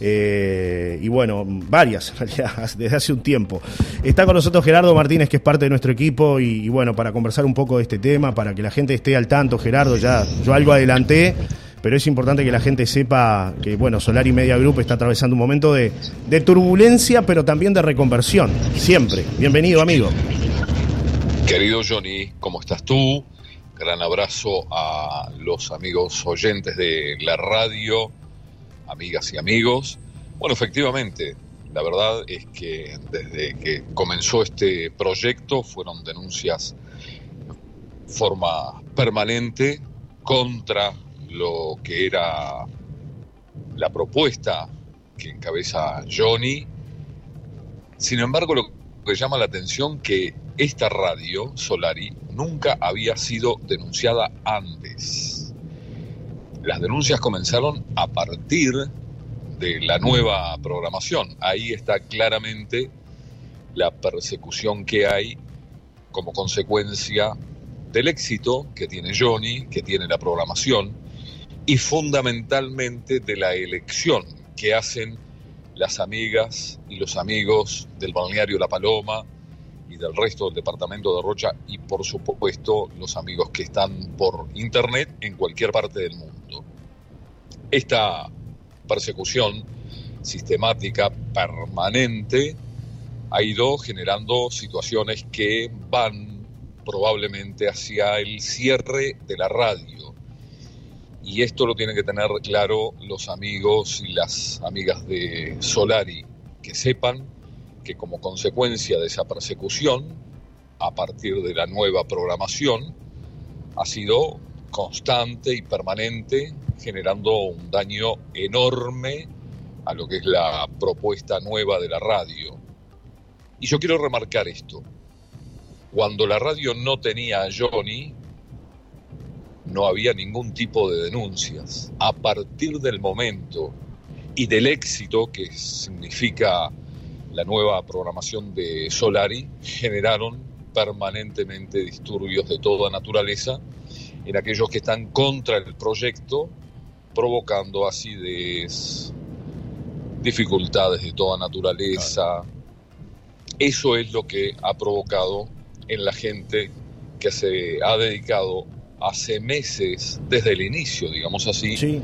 Eh, y bueno, varias en realidad, desde hace un tiempo. Está con nosotros Gerardo Martínez, que es parte de nuestro equipo, y, bueno, para conversar un poco de este tema, para que la gente esté al tanto, Gerardo, ya yo algo adelanté, pero es importante que la gente sepa que, bueno, Solar y Media Group está atravesando un momento de, de turbulencia, pero también de reconversión, siempre. Bienvenido, amigo. Querido Johnny, ¿cómo estás tú? Gran abrazo a los amigos oyentes de la radio amigas y amigos. Bueno, efectivamente, la verdad es que desde que comenzó este proyecto fueron denuncias de forma permanente contra lo que era la propuesta que encabeza Johnny. Sin embargo, lo que llama la atención que esta radio, Solari, nunca había sido denunciada antes las denuncias comenzaron a partir de la nueva programación. Ahí está claramente la persecución que hay como consecuencia del éxito que tiene Johnny, que tiene la programación, y fundamentalmente de la elección que hacen las amigas y los amigos del balneario La Paloma, del resto del departamento de Rocha y por supuesto los amigos que están por internet en cualquier parte del mundo. Esta persecución sistemática, permanente, ha ido generando situaciones que van probablemente hacia el cierre de la radio. Y esto lo tienen que tener claro los amigos y las amigas de Solari, que sepan que como consecuencia de esa persecución, a partir de la nueva programación, ha sido constante y permanente, generando un daño enorme a lo que es la propuesta nueva de la radio. Y yo quiero remarcar esto. Cuando la radio no tenía a Johnny, no había ningún tipo de denuncias. A partir del momento y del éxito que significa la nueva programación de Solari generaron permanentemente disturbios de toda naturaleza en aquellos que están contra el proyecto, provocando así dificultades de toda naturaleza. Eso es lo que ha provocado en la gente que se ha dedicado hace meses, desde el inicio, digamos así, sí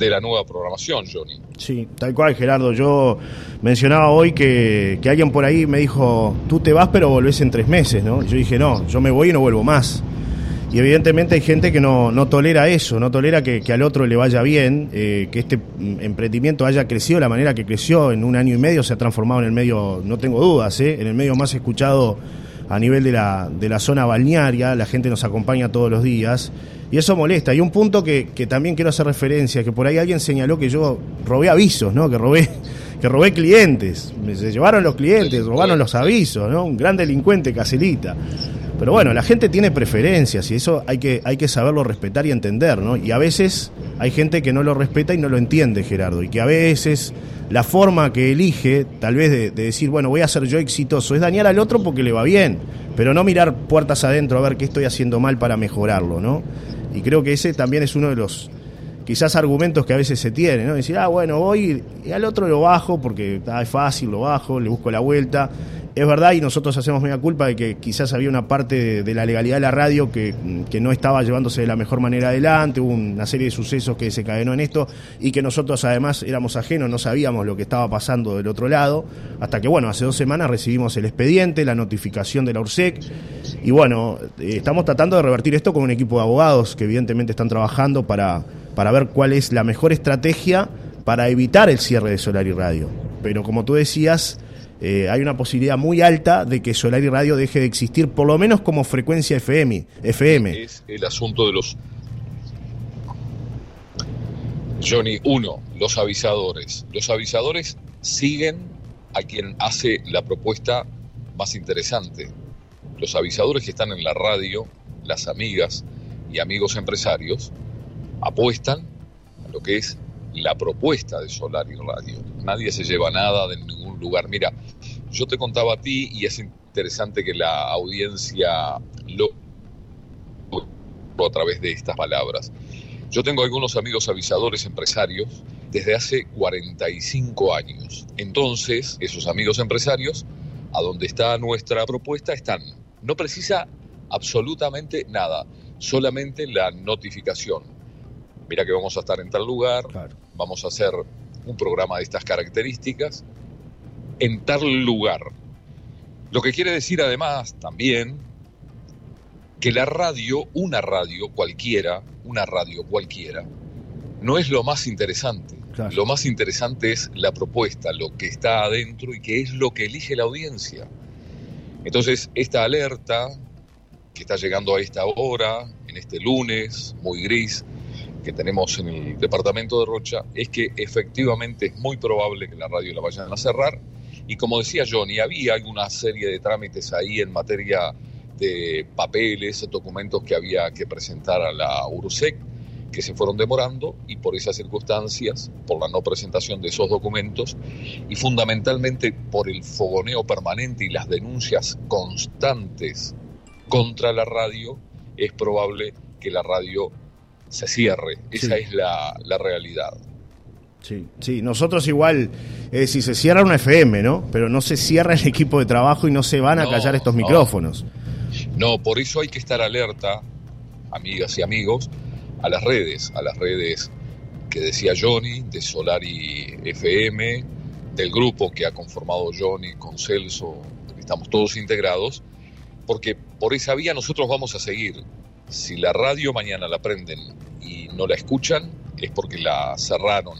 de la nueva programación, Johnny. Sí, tal cual, Gerardo. Yo mencionaba hoy que, alguien por ahí me dijo, tú te vas pero volvés en tres meses, ¿no? yo dije, no, yo me voy y no vuelvo más. Y evidentemente hay gente que no, no tolera eso, no tolera que, al otro le vaya bien, eh, que este emprendimiento haya crecido de la manera que creció en un año y medio, se ha transformado en el medio, no tengo dudas, ¿eh? en el medio más escuchado a nivel de la, de la zona balnearia, la gente nos acompaña todos los días y eso molesta. Y un punto que, que, también quiero hacer referencia, que por ahí alguien señaló que yo robé avisos, ¿no? Que robé, que robé clientes. Se llevaron los clientes, robaron los avisos, ¿no? Un gran delincuente caselita. Pero bueno, la gente tiene preferencias y eso hay que, hay que saberlo respetar y entender, ¿no? Y a veces hay gente que no lo respeta y no lo entiende, Gerardo, y que a veces la forma que elige, tal vez de, de, decir, bueno, voy a ser yo exitoso, es dañar al otro porque le va bien, pero no mirar puertas adentro a ver qué estoy haciendo mal para mejorarlo, ¿no? Y creo que ese también es uno de los quizás argumentos que a veces se tiene, ¿no? Decir, ah, bueno, voy y al otro lo bajo porque es fácil, lo bajo, le busco la vuelta. Es verdad, y nosotros hacemos media culpa de que quizás había una parte de, la legalidad de la radio que, no estaba llevándose de la mejor manera adelante, hubo una serie de sucesos que se cadenó en esto y que nosotros además éramos ajenos, no sabíamos lo que estaba pasando del otro lado, hasta que bueno, hace dos semanas recibimos el expediente, la notificación de la URSEC y bueno, eh, estamos tratando de revertir esto con un equipo de abogados que evidentemente están trabajando para, para ver cuál es la mejor estrategia para evitar el cierre de Solar y Radio. Pero como tú decías, eh, hay una posibilidad muy alta de que Solar y Radio deje de existir, por lo menos como frecuencia FM. FM. Es el asunto de los... Johnny, uno, los avisadores. Los avisadores siguen a quien hace la propuesta más interesante. Los avisadores que están en la radio, las amigas y amigos empresarios, apuestan a lo que es la propuesta de Solar y Radio. Nadie se lleva nada de ningún lugar. Mira, yo te contaba a ti y es interesante que la audiencia lo a través de estas palabras. Yo tengo algunos amigos avisadores empresarios desde hace 45 años. Entonces, esos amigos empresarios, a donde está nuestra propuesta, están. No precisa absolutamente nada, solamente la notificación. Mira que vamos a estar en tal lugar, vamos a hacer un programa de estas características en tal lugar. Lo que quiere decir además también que la radio, una radio cualquiera, una radio cualquiera, no es lo más interesante. Lo más interesante es la propuesta, lo que está adentro y que es lo que elige la audiencia. Entonces, esta alerta que está llegando a esta hora, en este lunes muy gris que tenemos en el departamento de Rocha, es que efectivamente es muy probable que la radio la vayan a cerrar. Y como decía Johnny, había alguna serie de trámites ahí en materia de papeles, documentos que había que presentar a la URSEC que se fueron demorando y por esas circunstancias, por la no presentación de esos documentos y fundamentalmente por el fogoneo permanente y las denuncias constantes contra la radio, es probable que la radio se cierre. Esa es la, realidad. Sí, sí, nosotros igual, es si se cierra una FM, ¿no? Pero no se cierra el equipo de trabajo y no se van a callar estos micrófonos. No, por eso hay que estar alerta, amigas y amigos, a las redes, a las redes que decía Johnny, de Solari FM, del grupo que ha conformado Johnny con Celso, estamos todos integrados, porque por esa vía nosotros vamos a seguir. Si la radio mañana la prenden no la escuchan, es porque la cerraron.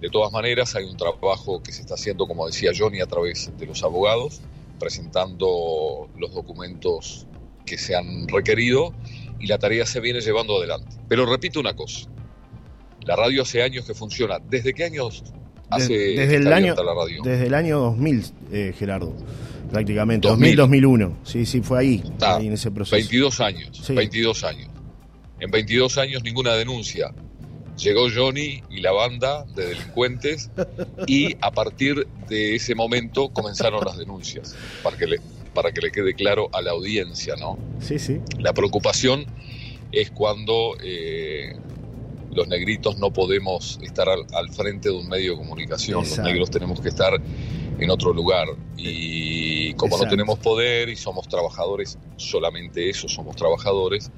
De todas maneras, hay un trabajo que se está haciendo, como decía Johnny, a través de los abogados, presentando los documentos que se han requerido y la tarea se viene llevando adelante. Pero repito una cosa, la radio hace años que funciona. ¿Desde qué años hace desde, el año, la radio? Desde el año 2000, eh, Gerardo, prácticamente. 2000, 2001. Sí, sí, fue ahí, ahí en ese proceso. 22 años, 22 años. En 22 años ninguna denuncia. Llegó Johnny y la banda de delincuentes y a partir de ese momento comenzaron las denuncias, para que le, para que le quede claro a la audiencia, ¿no? Sí, sí. La preocupación es cuando eh, los negritos no podemos estar al, frente de un medio de comunicación, los negros tenemos que estar en otro lugar y como no tenemos poder y somos trabajadores, solamente eso, somos trabajadores,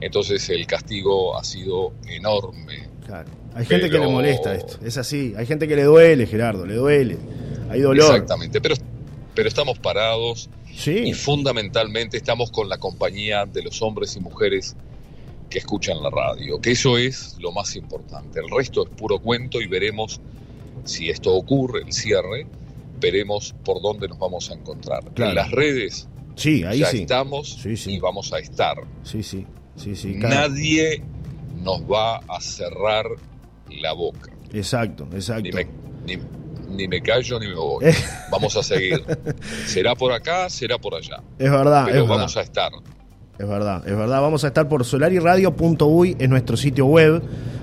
entonces el castigo ha sido enorme. Claro. Hay gente que le molesta esto, es así, hay gente que le duele, Gerardo, le duele, hay dolor. Exactamente, pero pero estamos parados y fundamentalmente estamos con la compañía de los hombres y mujeres que escuchan la radio, que eso es lo más importante. El resto es puro cuento y veremos si esto ocurre, el cierre, veremos por dónde nos vamos a encontrar. En las redes sí, ahí ya estamos y vamos a estar. Sí, sí, sí, sí. Nadie nos va a cerrar la boca. Exacto, exacto ni me callo ni me voy. Eh. Vamos a seguir. será por acá, será por allá. Es verdad. Pero vamos a estar. Es verdad, es verdad. Vamos a estar por solariradio.uy en nuestro sitio web.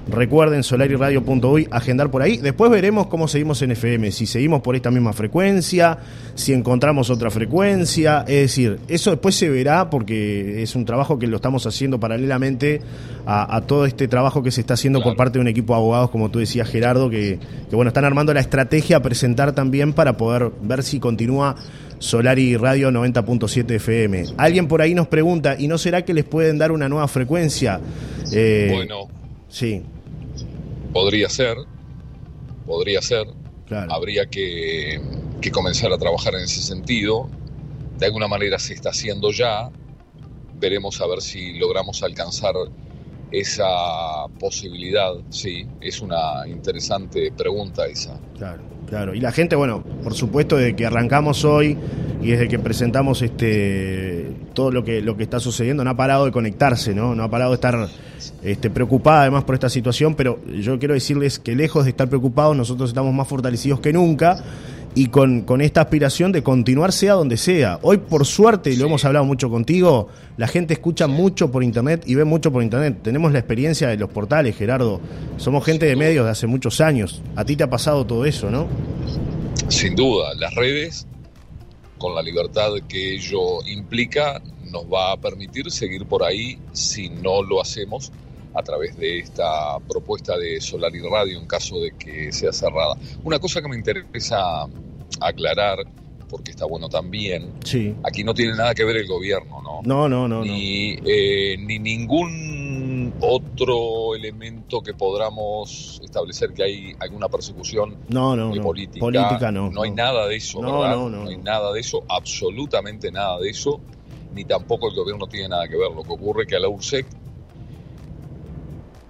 Recuerden solariradio.uy, agendar por ahí. Después veremos cómo seguimos en FM, si seguimos por esta misma frecuencia, si encontramos otra frecuencia. Es decir, eso después se verá porque es un trabajo que lo estamos haciendo paralelamente a, todo este trabajo que se está haciendo por parte de un equipo de abogados, como tú decías, Gerardo, que, que bueno, están armando la estrategia a presentar también para poder ver si continúa Solari Radio 90.7 FM. Alguien por ahí nos pregunta, ¿y no será que les pueden dar una nueva frecuencia? Eh, bueno. Sí. Podría ser, podría ser. Habría que, que comenzar a trabajar en ese sentido. De alguna manera se está haciendo ya. Veremos a ver si logramos alcanzar esa posibilidad. Sí, es una interesante pregunta esa. Claro, claro. Y la gente, bueno, por supuesto, desde que arrancamos hoy y desde que presentamos este todo lo que lo que está sucediendo, no ha parado de conectarse, ¿no? No ha parado de estar este, preocupada además por esta situación, pero yo quiero decirles que lejos de estar preocupados, nosotros estamos más fortalecidos que nunca y con, con, esta aspiración de continuar sea donde sea. Hoy, por suerte, y lo hemos hablado mucho contigo, la gente escucha mucho por internet y ve mucho por internet. Tenemos la experiencia de los portales, Gerardo. Somos gente de medios de hace muchos años. A ti te ha pasado todo eso, ¿no? Sin duda, las redes, con la libertad que ello implica, nos va a permitir seguir por ahí si no lo hacemos a través de esta propuesta de Solar y Radio en caso de que sea cerrada. Una cosa que me interesa aclarar, porque está bueno también, Sí. aquí no tiene nada que ver el gobierno, ¿no? No, no, no, no. ni, eh, ni ningún otro elemento que podamos establecer que hay alguna persecución No, no, no. política. Política no. hay nada de eso, No, ¿verdad? no, no, hay no. nada de eso, absolutamente nada de eso, ni tampoco el gobierno tiene nada que ver. Lo que ocurre es que a la URSEC,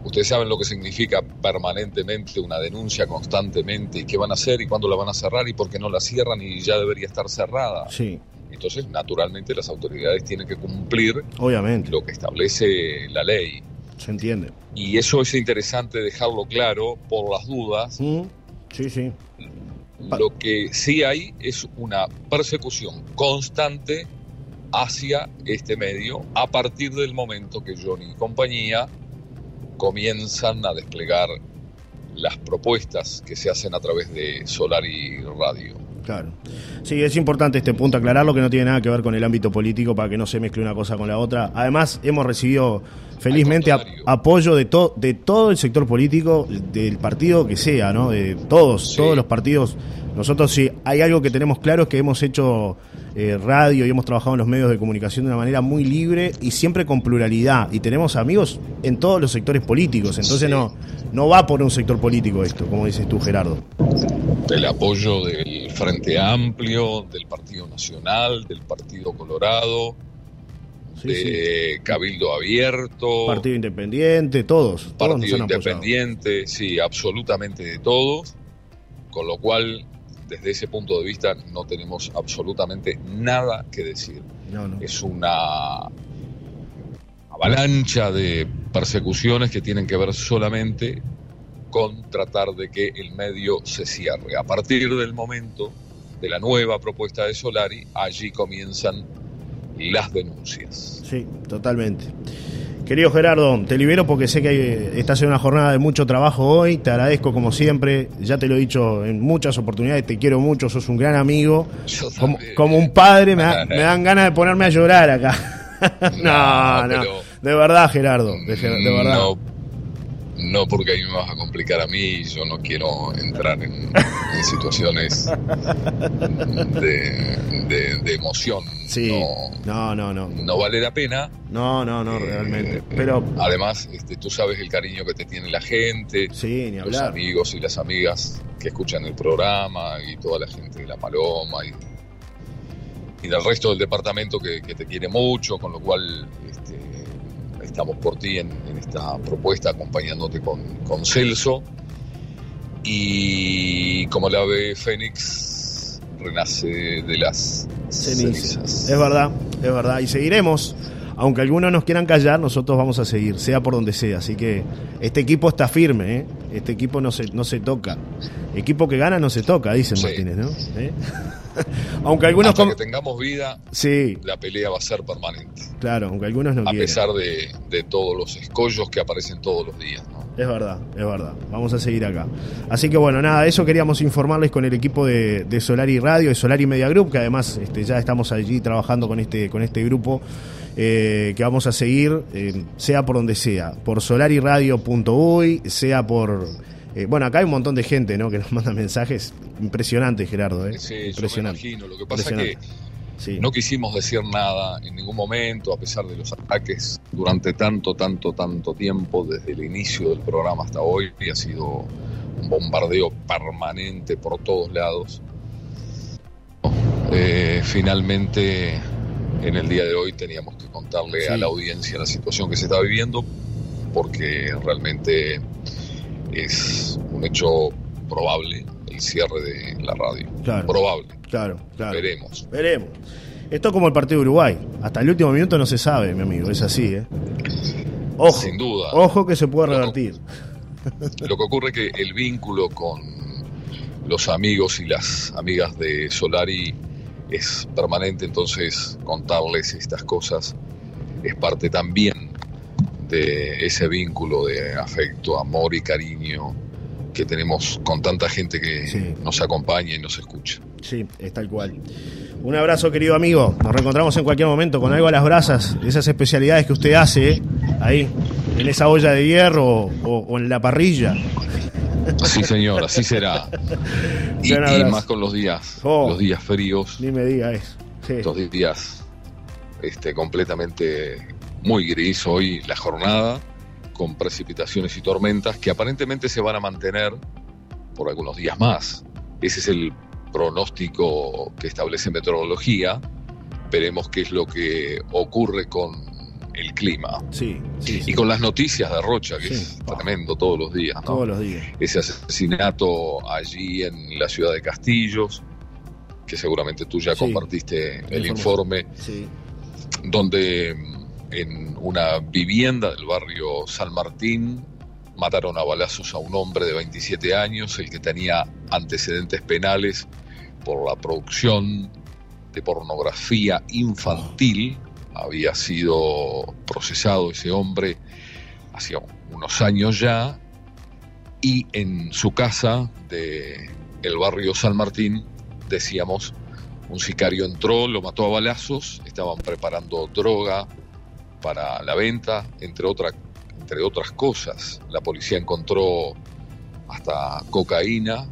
ustedes saben lo que significa permanentemente una denuncia constantemente y qué van a hacer y cuándo la van a cerrar y por qué no la cierran y ya debería estar cerrada. Sí, Entonces, naturalmente, las autoridades tienen que cumplir obviamente. lo que establece la ley. Se entiende. Y eso es interesante dejarlo claro por las dudas. Mm, Sí, sí. Lo que sí hay es una persecución constante hacia este medio a partir del momento que Johnny y compañía comienzan a desplegar las propuestas que se hacen a través de Solar y Radio. Claro. Sí, es importante este punto aclararlo que no tiene nada que ver con el ámbito político para que no se mezcle una cosa con la otra. Además, hemos recibido felizmente apoyo de, to- de todo el sector político, del partido que sea, ¿no? De todos, Sí. todos los partidos. Nosotros sí, hay algo que tenemos claro es que hemos hecho eh, radio y hemos trabajado en los medios de comunicación de una manera muy libre y siempre con pluralidad. Y tenemos amigos en todos los sectores políticos. Entonces Sí. no, no va por un sector político esto, como dices tú, Gerardo. El apoyo del Frente Amplio, del Partido Nacional, del Partido Colorado, Sí, sí. de Cabildo Abierto, Partido Independiente, todos. todos Partido. Independiente, sí, absolutamente de todos, con lo cual, desde ese punto de vista, no tenemos absolutamente nada que decir. No, no. Es una avalancha de persecuciones que tienen que ver solamente con tratar de que el medio se cierre. A partir del momento de la nueva propuesta de Solari, allí comienzan las denuncias. Sí, totalmente. Querido Gerardo, te libero porque sé que estás en una jornada de mucho trabajo hoy. Te agradezco como siempre. Ya te lo he dicho en muchas oportunidades. Te quiero mucho. Sos un gran amigo. Yo Como, como un padre me, da- me dan ganas de ponerme a llorar acá. no, No, no. pero- De verdad, Gerardo. De, de verdad. No, no porque ahí me vas a complicar a mí yo no quiero entrar en, en situaciones de, de- de emoción. Sí. No, No, no, no. no vale la pena. No, no, no, Eh, realmente. Pero Además, este, tú sabes el cariño que te tiene la gente, sí, ni los hablar. amigos y las amigas que escuchan el programa y toda la gente de La Paloma y, y del resto del departamento que, que te quiere mucho, con lo cual estamos por ti en, en esta propuesta acompañándote con, con Celso. Y como la ave Fénix renace de las Cenizas. cenizas. Es verdad, es verdad. Y seguiremos. Aunque algunos nos quieran callar, nosotros vamos a seguir, sea por donde sea. Así que este equipo está firme, ¿eh? Este equipo no se, no se toca. Equipo que gana no se toca, dicen Sí. Martínez, ¿no? ¿Eh? Aunque algunos... Hasta que tengamos vida, Sí, la pelea va a ser permanente. claro, aunque algunos no a quieren. pesar de, de todos los escollos que aparecen todos los días. ¿no? Es verdad, es verdad. Vamos a seguir acá. Así que bueno, nada, eso queríamos informarles con el equipo de, de Solari Radio, de Solari Media Group, que además este, ya estamos allí trabajando con este, con este grupo eh, que vamos a seguir, eh, sea por donde sea, por solariradio.uy, sea por... eh, bueno, acá hay un montón de gente ¿no? que nos manda mensajes. Impresionante, Gerardo. ¿eh? Sí, yo me Impresionante. imagino. Lo que pasa es que Sí. no quisimos decir nada en ningún momento, a pesar de los ataques durante tanto, tanto, tanto tiempo, desde el inicio del programa hasta hoy, y ha sido un bombardeo permanente por todos lados. Eh, finalmente, en el día de hoy teníamos que contarle Sí. a la audiencia la situación que se está viviendo, porque realmente es un hecho probable el cierre de la radio. Claro. Probable. Claro, claro. Veremos. Veremos. Esto es como el partido de Uruguay. Hasta el último minuto no se sabe, mi amigo. Es así, ¿eh? Ojo. Sin duda. Ojo que se puede revertir. Lo que ocurre es que el vínculo con los amigos y las amigas de Solari es permanente, entonces contarles estas cosas es parte también de ese vínculo de afecto, amor y cariño que tenemos con tanta gente que Sí. nos acompaña y nos escucha. Sí, es tal cual. Un abrazo, querido amigo. Nos reencontramos en cualquier momento con algo a las brasas, esas especialidades que usted hace, ¿eh? ahí, en esa olla de hierro o, en la parrilla. Sí, señor, así será. Y, más con los días, oh. los días fríos. Ni me diga eso. Estos días este, completamente muy gris hoy la jornada, con precipitaciones y tormentas que aparentemente se van a mantener por algunos días más. Ese es el pronóstico que establece meteorología. Veremos qué es lo que ocurre con el clima. Sí, Y con las noticias de Rocha, que es tremendo todos los días. Todos los días. Ese asesinato allí en la ciudad de Castillos, que seguramente tú ya compartiste el informe, donde en una vivienda del barrio San Martín mataron a balazos a un hombre de 27 años, el que tenía antecedentes penales por la producción de pornografía infantil. Había sido procesado ese hombre hacía unos años ya y en su casa de barrio San Martín, decíamos, un sicario entró, lo mató a balazos, estaban preparando droga para la venta, entre, entre otras cosas. La policía encontró hasta cocaína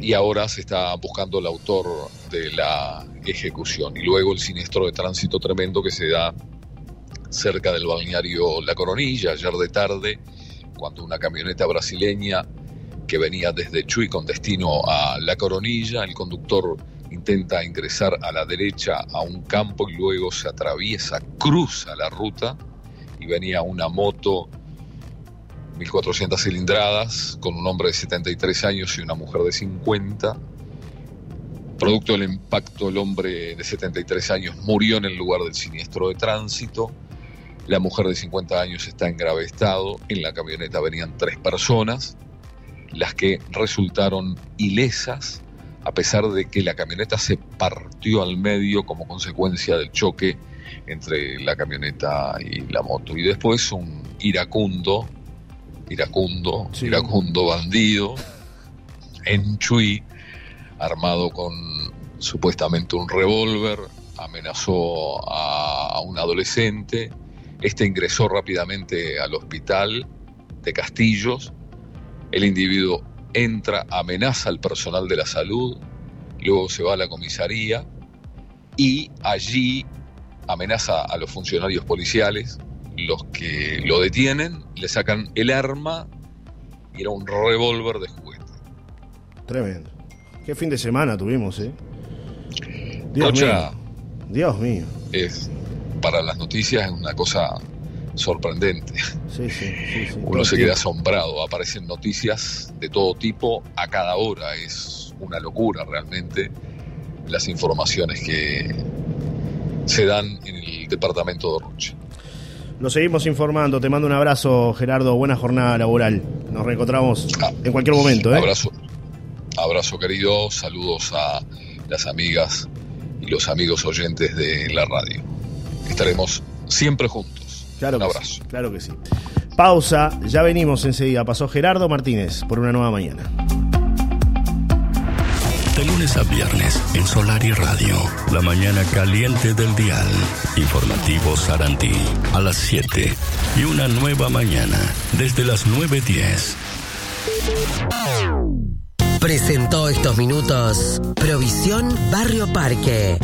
y ahora se está buscando el autor de la ejecución. Y luego el siniestro de tránsito tremendo que se da cerca del balneario La Coronilla ayer de tarde, cuando una camioneta brasileña que venía desde Chuy con destino a La Coronilla, el conductor intenta ingresar a la derecha a un campo y luego se atraviesa, cruza la ruta y venía una moto 1400 cilindradas con un hombre de 73 años y una mujer de 50. Producto del impacto, el hombre de 73 años murió en el lugar del siniestro de tránsito. La mujer de 50 años está en grave estado. En la camioneta venían tres personas, las que resultaron ilesas a pesar de que la camioneta se partió al medio como consecuencia del choque entre la camioneta y la moto. Y después un iracundo, iracundo, iracundo bandido en Chuy, armado con supuestamente un revólver, amenazó a, a un adolescente. Este ingresó rápidamente al hospital de Castillos. El individuo entra, amenaza al personal de la salud, luego se va a la comisaría y allí amenaza a los funcionarios policiales, los que lo detienen, le sacan el arma y era un revólver de juguete. Tremendo. Qué fin de semana tuvimos, ¿eh? Dios mío. Dios mío. Es, para las noticias es una cosa sorprendente. Uno se queda asombrado, aparecen noticias de todo tipo a cada hora, es una locura realmente las informaciones que se dan en el departamento de Roche. Nos seguimos informando, te mando un abrazo Gerardo, buena jornada laboral, nos reencontramos ah, en cualquier momento. ¿eh? Abrazo, abrazo querido, saludos a las amigas y los amigos oyentes de la radio. Estaremos siempre juntos. Claro Un abrazo. claro que sí. Pausa, ya venimos enseguida. Pasó Gerardo Martínez por una nueva mañana. De lunes a viernes en Solar y Radio, la mañana caliente del dial. Informativo Sarantí a las 7 y una nueva mañana desde las 9.10. Presentó estos minutos Provisión Barrio Parque.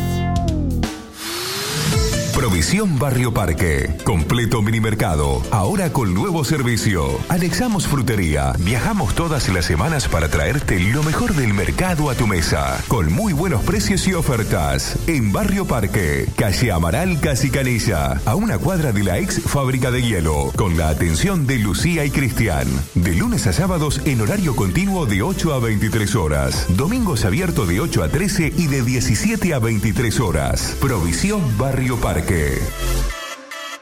Provisión Barrio Parque. Completo mini mercado. Ahora con nuevo servicio. Anexamos frutería. Viajamos todas las semanas para traerte lo mejor del mercado a tu mesa. Con muy buenos precios y ofertas. En Barrio Parque. Calle Amaral Casi Canilla. A una cuadra de la ex fábrica de hielo. Con la atención de Lucía y Cristian. De lunes a sábados en horario continuo de 8 a 23 horas. Domingos abierto de 8 a 13 y de 17 a 23 horas. Provisión Barrio Parque. Que